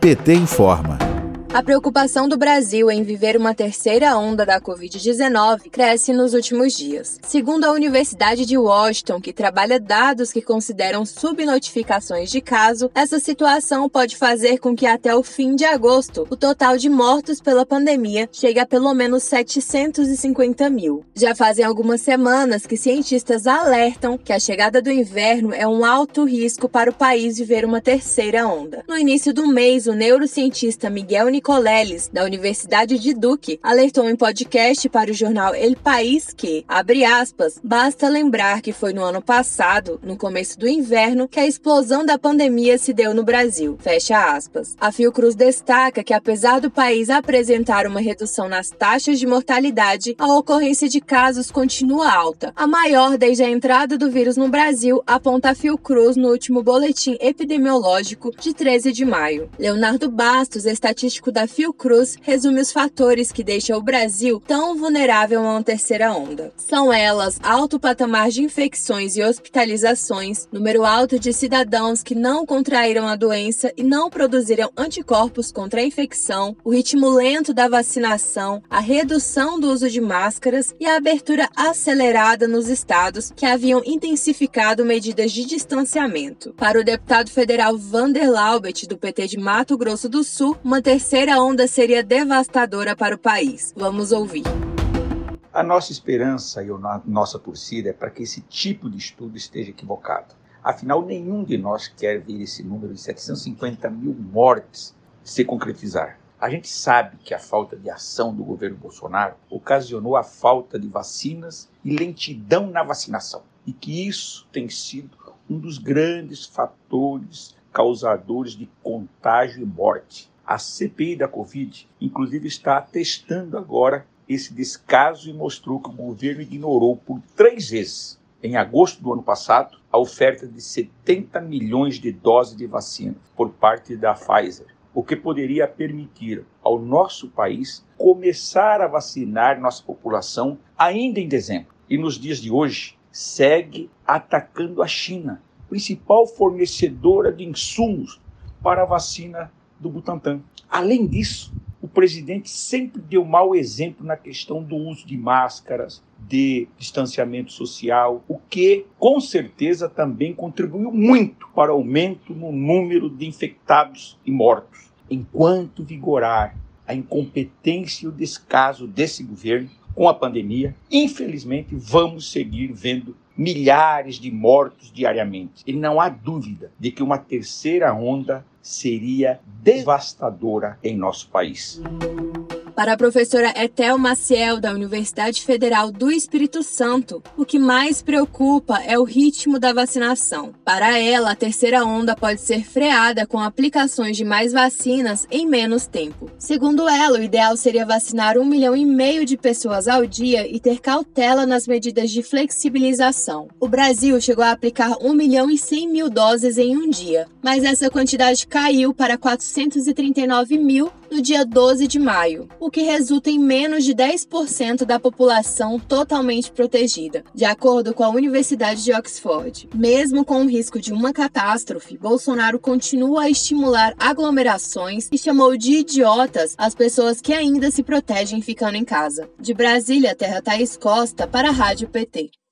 PT informa. A preocupação do Brasil em viver uma terceira onda da Covid-19 cresce nos últimos dias. Segundo a Universidade de Washington, que trabalha dados que consideram subnotificações de caso, essa situação pode fazer com que até o fim de agosto o total de mortos pela pandemia chegue a pelo menos 750 mil. Já fazem algumas semanas que cientistas alertam que a chegada do inverno é um alto risco para o país viver uma terceira onda. No início do mês, o neurocientista Miguel Nicoleles, da Universidade de Duque, alertou em podcast para o jornal El País que, abre aspas, basta lembrar que foi no ano passado, no começo do inverno, que a explosão da pandemia se deu no Brasil, fecha aspas. A Fiocruz destaca que apesar do país apresentar uma redução nas taxas de mortalidade, a ocorrência de casos continua alta, a maior desde a entrada do vírus no Brasil, aponta a Fiocruz no último boletim epidemiológico de 13 de maio. Leonardo Bastos, estatístico da Fiocruz resume os fatores que deixam o Brasil tão vulnerável a uma terceira onda. São elas alto patamar de infecções e hospitalizações, número alto de cidadãos que não contraíram a doença e não produziram anticorpos contra a infecção, o ritmo lento da vacinação, a redução do uso de máscaras e a abertura acelerada nos estados que haviam intensificado medidas de distanciamento. Para o deputado federal Vander Laubet, do PT de Mato Grosso do Sul, uma terceira terceira onda seria devastadora para o país. Vamos ouvir. A nossa esperança e a nossa torcida é para que esse tipo de estudo esteja equivocado. Afinal, nenhum de nós quer ver esse número de 750 mil mortes se concretizar. A gente sabe que a falta de ação do governo Bolsonaro ocasionou a falta de vacinas e lentidão na vacinação. E que isso tem sido um dos grandes fatores causadores de contágio e morte. A CPI da Covid, inclusive, está testando agora esse descaso e mostrou que o governo ignorou por três vezes, em agosto do ano passado, a oferta de 70 milhões de doses de vacina por parte da Pfizer, o que poderia permitir ao nosso país começar a vacinar nossa população ainda em dezembro. E nos dias de hoje, segue atacando a China, principal fornecedora de insumos para a vacina do Butantan. Além disso, o presidente sempre deu mau exemplo na questão do uso de máscaras, de distanciamento social, o que com certeza também contribuiu muito para o aumento no número de infectados e mortos. Enquanto vigorar a incompetência e o descaso desse governo com a pandemia, infelizmente vamos seguir vendo milhares de mortos diariamente. E não há dúvida de que uma terceira onda seria devastadora em nosso país. Para a professora Etel Maciel, da Universidade Federal do Espírito Santo, o que mais preocupa é o ritmo da vacinação. Para ela, a terceira onda pode ser freada com aplicações de mais vacinas em menos tempo. Segundo ela, o ideal seria vacinar um milhão e meio de pessoas ao dia e ter cautela nas medidas de flexibilização. O Brasil chegou a aplicar 1 milhão e 100 mil doses em um dia, mas essa quantidade caiu para 439 mil no dia 12 de maio, o que resulta em menos de 10% da população totalmente protegida, de acordo com a Universidade de Oxford. Mesmo com o risco de uma catástrofe, Bolsonaro continua a estimular aglomerações e chamou de idiotas as pessoas que ainda se protegem ficando em casa. De Brasília, Terra Thaís Costa, para a Rádio PT.